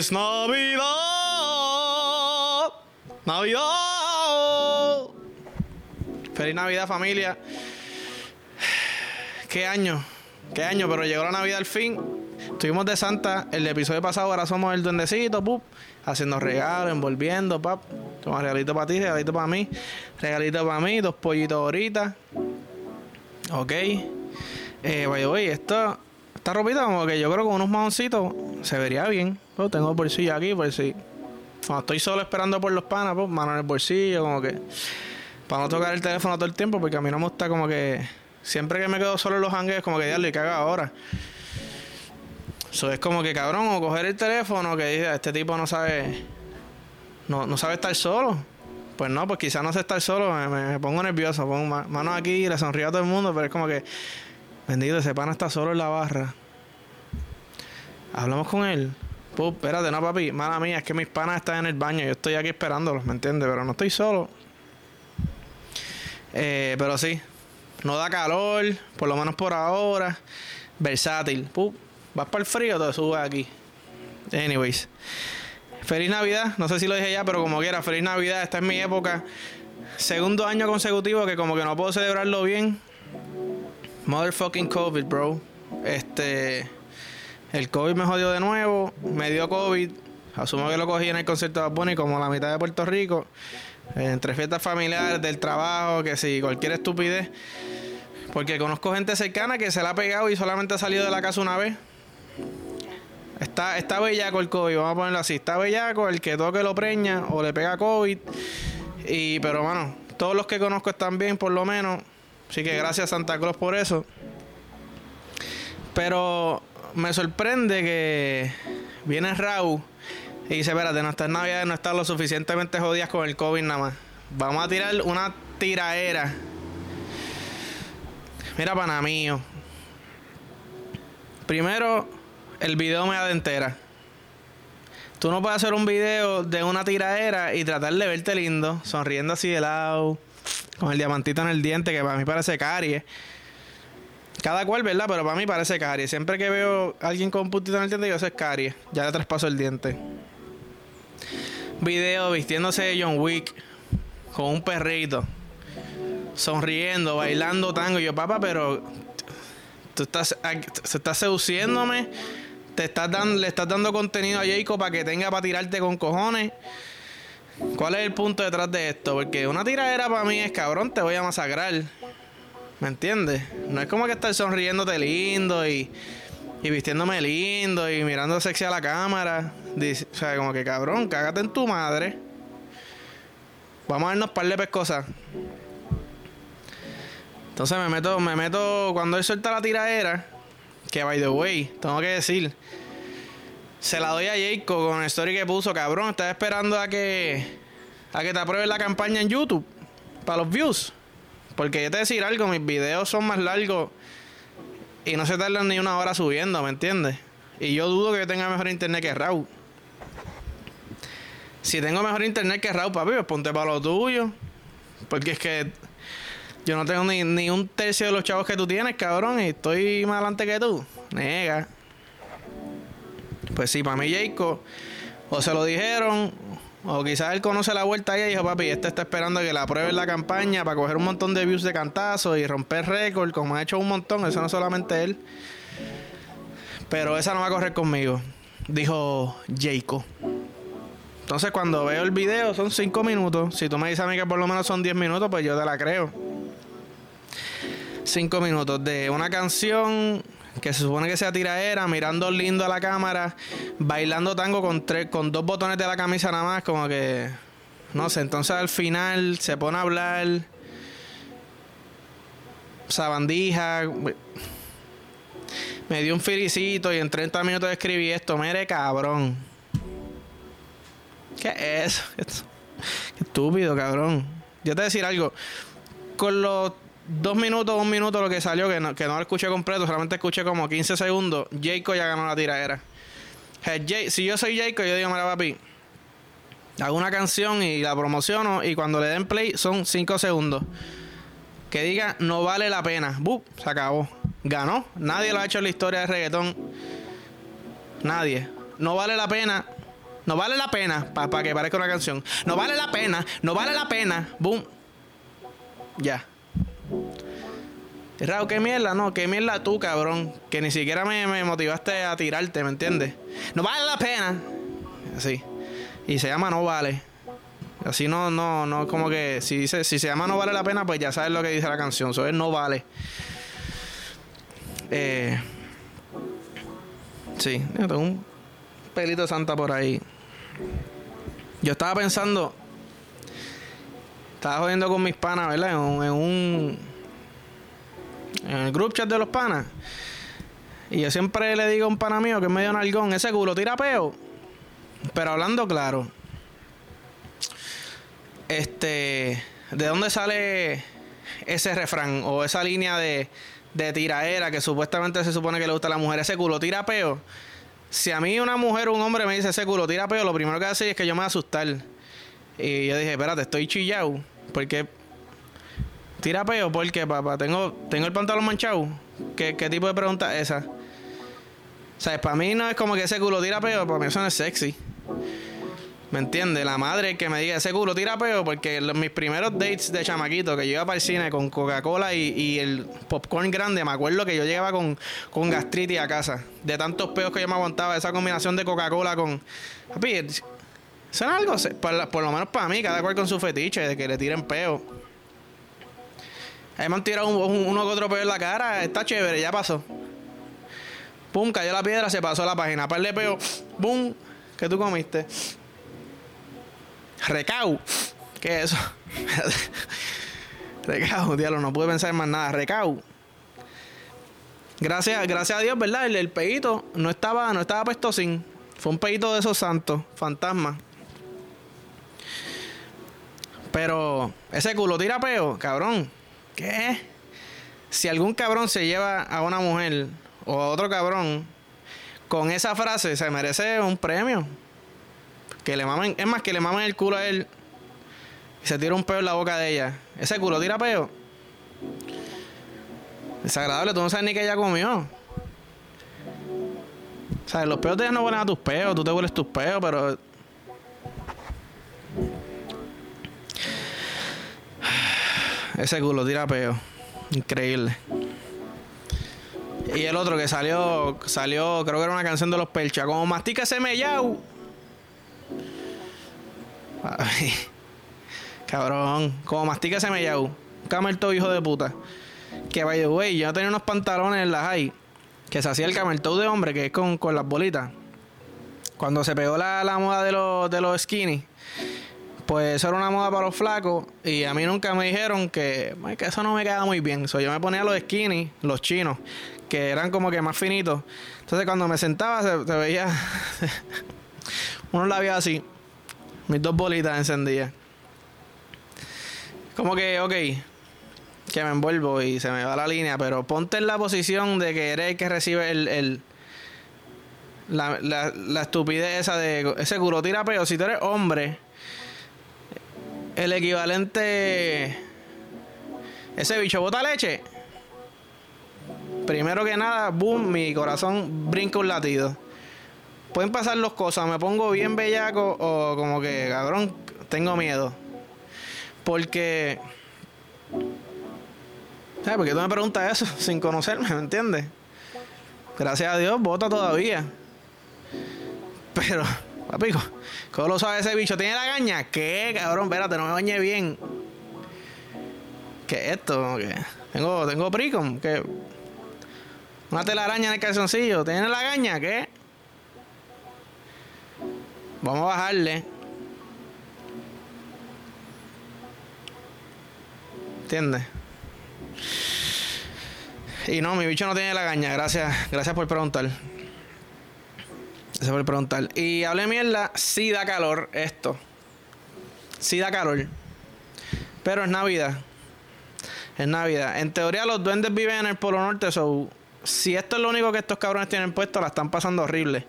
Feliz Navidad. Navidad. Feliz Navidad familia. Qué año. Qué año, pero llegó la Navidad al fin. Estuvimos de Santa. El episodio pasado ahora somos el duendecito, pup. Haciendo regalos, envolviendo, pap. Toma regalito para ti, regalito para mí. Regalito para mí, dos pollitos ahorita. Ok. Eh, by esto, esta ropita como que yo creo que con unos maoncitos se vería bien. Pues tengo el bolsillo aquí por si... Cuando estoy solo esperando por los panas, pues mano en el bolsillo, como que... Para no tocar el teléfono todo el tiempo, porque a mí no me gusta como que... Siempre que me quedo solo en los hangues, como que diablo y caga ahora. Eso es como que cabrón, o coger el teléfono que dice, este tipo no sabe. No, no sabe estar solo. Pues no, pues quizás no sé estar solo, me, me pongo nervioso, pongo ma- manos aquí y le sonrío a todo el mundo, pero es como que, bendito, ese pana está solo en la barra. Hablamos con él. Pup, espérate, no papi, mala mía, es que mis panas están en el baño, yo estoy aquí esperándolos, ¿me entiendes? Pero no estoy solo. Eh, pero sí, no da calor, por lo menos por ahora. Versátil. Pup, vas para el frío, te subes aquí. Anyways. Feliz Navidad. No sé si lo dije ya, pero como quiera, feliz Navidad. Esta es mi época. Segundo año consecutivo que como que no puedo celebrarlo bien. Motherfucking COVID, bro. Este. El COVID me jodió de nuevo. Me dio COVID. Asumo que lo cogí en el concierto de Bunny como la mitad de Puerto Rico. Entre fiestas familiares, del trabajo, que si cualquier estupidez. Porque conozco gente cercana que se la ha pegado y solamente ha salido de la casa una vez. Está, está bellaco el COVID, vamos a ponerlo así. Está bellaco el que toque lo preña o le pega COVID. Y, pero bueno, todos los que conozco están bien, por lo menos. Así que gracias Santa Claus por eso. Pero me sorprende que viene Raúl y dice, espérate, nuestras navidades no están lo suficientemente jodidas con el COVID nada más. Vamos a tirar una tiraera. Mira, pana mío. Primero, el video me da de entera. Tú no puedes hacer un video de una tiradera y tratar de verte lindo, sonriendo así de lado, con el diamantito en el diente, que para mí parece caries. Cada cual, ¿verdad? Pero para mí parece caries. Siempre que veo a alguien con un puntito en el diente, yo sé es caries. Ya le traspaso el diente. Video vistiéndose de John Wick con un perrito, sonriendo, bailando tango. Yo, papá, pero tú estás, se estás seduciéndome, te estás dando, le estás dando contenido a Jacob para que tenga para tirarte con cojones. ¿Cuál es el punto detrás de esto? Porque una tiradera para mí es cabrón, te voy a masacrar. ¿Me entiendes? No es como que estar sonriéndote lindo y, y vistiéndome lindo y mirando sexy a la cámara. O sea, como que cabrón, cágate en tu madre. Vamos a darnos par de pescosas. Entonces me meto, me meto cuando él suelta la tiradera. Que by the way, tengo que decir. Se la doy a Jacob con el story que puso, cabrón. Estás esperando a que. a que te aprueben la campaña en YouTube. Para los views. Porque yo te decir algo, mis videos son más largos. Y no se tardan ni una hora subiendo, ¿me entiendes? Y yo dudo que yo tenga mejor internet que Raúl. Si tengo mejor internet que Raúl, papi, pues ponte para lo tuyo. Porque es que yo no tengo ni, ni un tercio de los chavos que tú tienes, cabrón, y estoy más adelante que tú. Nega. Pues sí, para mí, Jacob, o se lo dijeron, o quizás él conoce la vuelta ahí y dijo, papi, este está esperando que le aprueben la campaña para coger un montón de views de cantazo y romper récord, como ha hecho un montón, eso no es solamente él. Pero esa no va a correr conmigo, dijo Jacob. Entonces, cuando veo el video, son 5 minutos. Si tú me dices a mí que por lo menos son 10 minutos, pues yo te la creo. 5 minutos de una canción que se supone que sea tiraera, mirando lindo a la cámara, bailando tango con, tres, con dos botones de la camisa nada más, como que. No sé, entonces al final se pone a hablar. Sabandija. Me dio un filicito y en 30 minutos escribí esto. Mire, cabrón. ¿Qué es eso? Qué estúpido, cabrón. Yo te voy a decir algo. Con los dos minutos, un minuto lo que salió, que no, que no lo escuché completo, solamente escuché como 15 segundos, Jacob ya ganó la tiradera. Jay- si yo soy Jacob, yo digo, mira, papi, hago una canción y la promociono y cuando le den play son 5 segundos. Que diga, no vale la pena. ¡Bup! Se acabó. Ganó. Nadie lo ha hecho en la historia de reggaetón. Nadie. No vale la pena. No vale la pena, para que parezca una canción. No vale la pena, no vale la pena. Boom. Ya. Raúl, qué mierda, no, qué mierda tú, cabrón. Que ni siquiera me, me motivaste a tirarte, ¿me entiendes? No vale la pena. Así. Y se llama No Vale. Así no, no, no, como que si dice, si se llama No Vale la Pena, pues ya sabes lo que dice la canción. Eso es No Vale. Eh, sí, tengo un pelito santa por ahí. Yo estaba pensando, estaba jodiendo con mis panas, ¿verdad? En un en el group chat de los panas. Y yo siempre le digo a un pana mío que es medio nalgón, ese culo tira peo. Pero hablando claro, este, ¿de dónde sale ese refrán o esa línea de, de tiraera que supuestamente se supone que le gusta a la mujer? Ese culo tira peo. Si a mí una mujer o un hombre me dice ese culo tira peo, lo primero que hace es que yo me voy a asustar. Y yo dije, espérate, estoy chillado. Porque tira peo, ¿por qué, papá? ¿Tengo, tengo el pantalón manchado? ¿Qué, tipo de pregunta es esa? O sea, para mí no es como que ese culo tira peo, para mí eso no es sexy. ¿Me entiendes? La madre que me diga ese culo tira peo, porque mis primeros dates de chamaquito, que yo iba para el cine con Coca-Cola y, el popcorn grande, me acuerdo que yo llegaba con, con gastritis a casa. De tantos peos que yo me aguantaba, esa combinación de Coca-Cola con. Papi, es algo, por, lo menos para mí, cada cual con su fetiche, de que le tiren peo. Ahí me han tirado uno que otro peo en la cara, está chévere, ya pasó. Pum, cayó la piedra, se pasó la página. Par de peo, pum, ¿qué tú comiste? Recau. ¿Qué es eso? Recau, diablo, no pude pensar en más nada. Recau. Gracias, gracias a Dios, ¿verdad? El, el peito no estaba, no estaba puesto sin. Fue un peito de esos santos, fantasma. Pero ese culo tira peo, cabrón. ¿Qué? Si algún cabrón se lleva a una mujer o a otro cabrón con esa frase, se merece un premio. Que le mamen, es más, que le mamen el culo a él y se tira un peo en la boca de ella. Ese culo tira peo. Desagradable, tú no sabes ni que ella comió. O sea, los peos de ella no huelen a tus peos, tú te hueles tus peos, pero. Ese culo tira peo. Increíble. Y el otro que salió, salió, creo que era una canción de los Percha, como mastica ese mellau. cabrón, como mastica ese mellau. Hijo de puta. Que vaya, güey, yo tenía unos pantalones en la high. Que se hacía el camelto de hombre, que es con, con las bolitas. Cuando se pegó la, la moda de los, de los skinny pues eso era una moda para los flacos y a mí nunca me dijeron que, que eso no me queda muy bien. So, yo me ponía los skinny, los chinos, que eran como que más finitos. Entonces cuando me sentaba se, veía unos labios así, mis dos bolitas encendidas. Como que, ok, que me envuelvo y se me va la línea, pero ponte en la posición de que eres el que recibe el, el la, la, estupidez esa de ese culo tira si tú eres hombre el equivalente ese bicho bota leche primero que nada, boom, mi corazón brinca un latido. Pueden pasar dos cosas, me pongo bien bellaco o como que, cabrón, tengo miedo. Porque... ¿Sabes? Porque tú me preguntas eso sin conocerme, ¿me entiendes? Gracias a Dios, vota todavía. Pero, papi, ¿cómo lo sabe ese bicho? ¿Tiene la gaña? ¿Qué, cabrón? Espérate, no me bañe bien. ¿Qué es esto? ¿Qué? Tengo, tengo pricom, que una telaraña en el calzoncillo. ¿Tiene la gaña? ¿Qué? Vamos a bajarle. ¿Entiendes? Y no, mi bicho no tiene la gaña. Gracias, gracias por preguntar. Gracias por preguntar. Y hablé mierda, sí da calor esto. Sí da calor. Pero es Navidad. Es Navidad. En teoría los duendes viven en el Polo Norte, so si esto es lo único que estos cabrones tienen puesto, la están pasando horrible.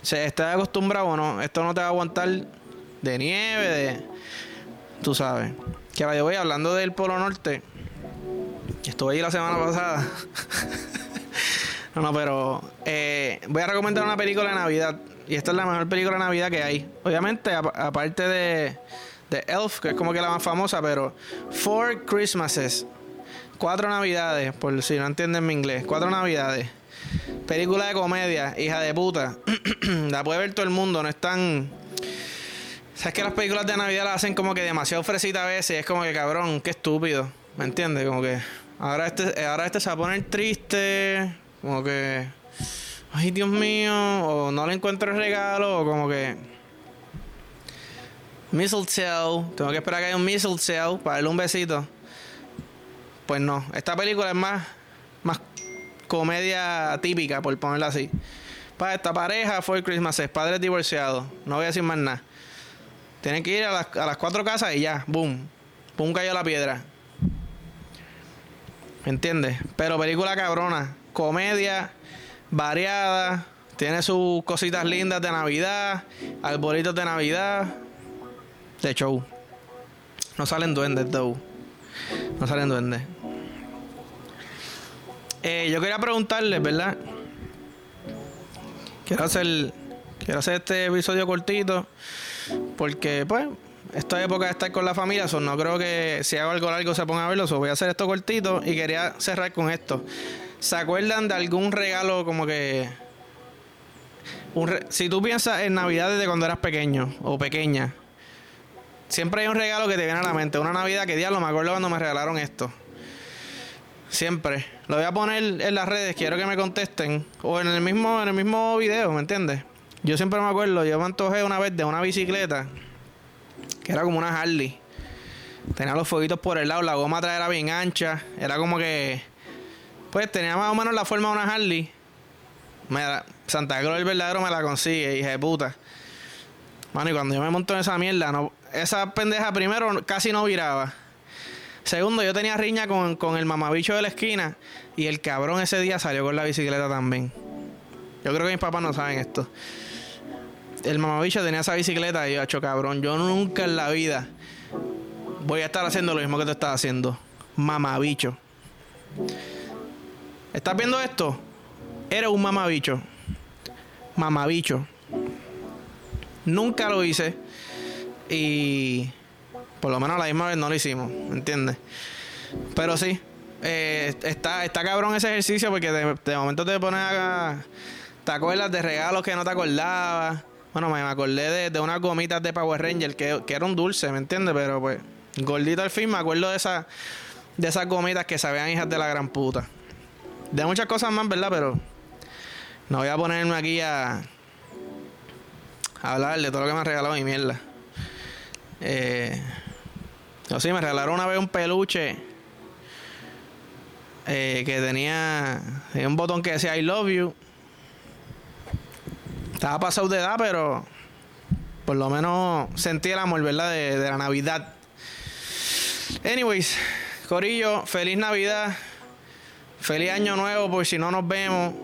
Se está acostumbrado o no, esto no te va a aguantar de nieve, de. Tú sabes. Que vaya, voy hablando del Polo Norte. Estuve ahí la semana pasada. No, no, pero eh, voy a recomendar una película de Navidad. Y esta es la mejor película de Navidad que hay. Obviamente, aparte de, Elf, que es como que la más famosa, pero Four Christmases. Cuatro Navidades, por si no entienden mi inglés. Cuatro Navidades. Película de comedia, hija de puta. la puede ver todo el mundo, no es tan. Sabes que las películas de Navidad las hacen como que demasiado fresita a veces. Es como que cabrón, qué estúpido. ¿Me entiendes? Como que. Ahora este, ahora este se va a poner triste. Como que. Ay, Dios mío. O no le encuentro el regalo. O como que. Mistletoe. Tengo que esperar que haya un mistletoe para darle un besito. Pues no. Esta película es más. Más comedia típica, por ponerla así. Para esta pareja fue Christmas es padres divorciados. No voy a decir más nada. Tienen que ir a las, a las cuatro casas y ya, boom. Boom cayó la piedra. ¿Me entiendes? Pero película cabrona. Comedia, variada. Tiene sus cositas lindas de Navidad. Arbolitos de Navidad. De show. No salen duendes, though. No salen duendes. Eh, yo quería preguntarles, ¿verdad? Quiero hacer, quiero hacer este episodio cortito. Porque, pues, esta época de estar con la familia, so no creo que si hago algo largo se ponga a verlo, voy a hacer esto cortito y quería cerrar con esto. ¿Se acuerdan de algún regalo como que... si tú piensas en Navidad desde cuando eras pequeño o pequeña, siempre hay un regalo que te viene a la mente. Una Navidad que diablo, me acuerdo cuando me regalaron esto. Siempre. Lo voy a poner en las redes, quiero que me contesten. O en el mismo, en el mismo video, ¿me entiendes? Yo siempre me acuerdo, yo me antojé una vez de una bicicleta que era como una Harley. Tenía los fueguitos por el lado, la goma atrás bien ancha. Era como que. Pues tenía más o menos la forma de una Harley. Santa Cruz el verdadero me la consigue, hija de puta. Mano, y cuando yo me monto en esa mierda, no, esa pendeja primero casi no viraba. Segundo, yo tenía riña con, con el mamabicho de la esquina y el cabrón ese día salió con la bicicleta también. Yo creo que mis papás no saben esto el mamabicho tenía esa bicicleta y yo, hecho cabrón, yo nunca en la vida voy a estar haciendo lo mismo que tú estás haciendo. Mamabicho. ¿Estás viendo esto? Eres un mamabicho. Mamabicho. Nunca lo hice. Y por lo menos la misma vez no lo hicimos, ¿me entiendes? Pero sí, eh, está, está cabrón ese ejercicio porque de, momento te pones a... Te acuerdas de regalos que no te acordabas bueno, me acordé de, unas gomitas de Power Ranger que, que era un dulce, ¿me entiendes? Pero pues, gordito al fin, me acuerdo de, esa, de esas gomitas que sabían hijas de la gran puta. De muchas cosas más, ¿verdad? Pero no voy a ponerme aquí a, hablar de todo lo que me ha regalado mi mierda. Eh, o sí, me regalaron una vez un peluche eh, que tenía un botón que decía I love you. Estaba pasado de edad, pero por lo menos sentí el amor, ¿verdad? De, la Navidad. Anyways, Corillo, feliz Navidad. Feliz Año Nuevo, por si no nos vemos.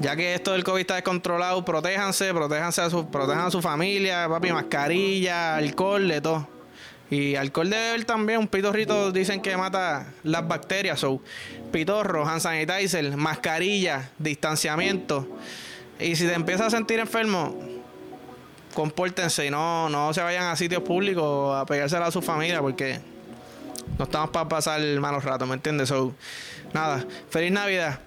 Ya que esto del COVID está descontrolado, protéjanse, protéjanse a su, protejan a su familia, papi, mascarilla, alcohol, de todo. Y alcohol de beber también, un pitorrito dicen que mata las bacterias. So, pitorro, hand sanitizer, mascarilla, distanciamiento. Y si te empiezas a sentir enfermo, compórtense y no, no se vayan a sitios públicos a pegársela a su familia porque no estamos para pasar malos ratos, ¿me entiendes? So, nada, feliz Navidad.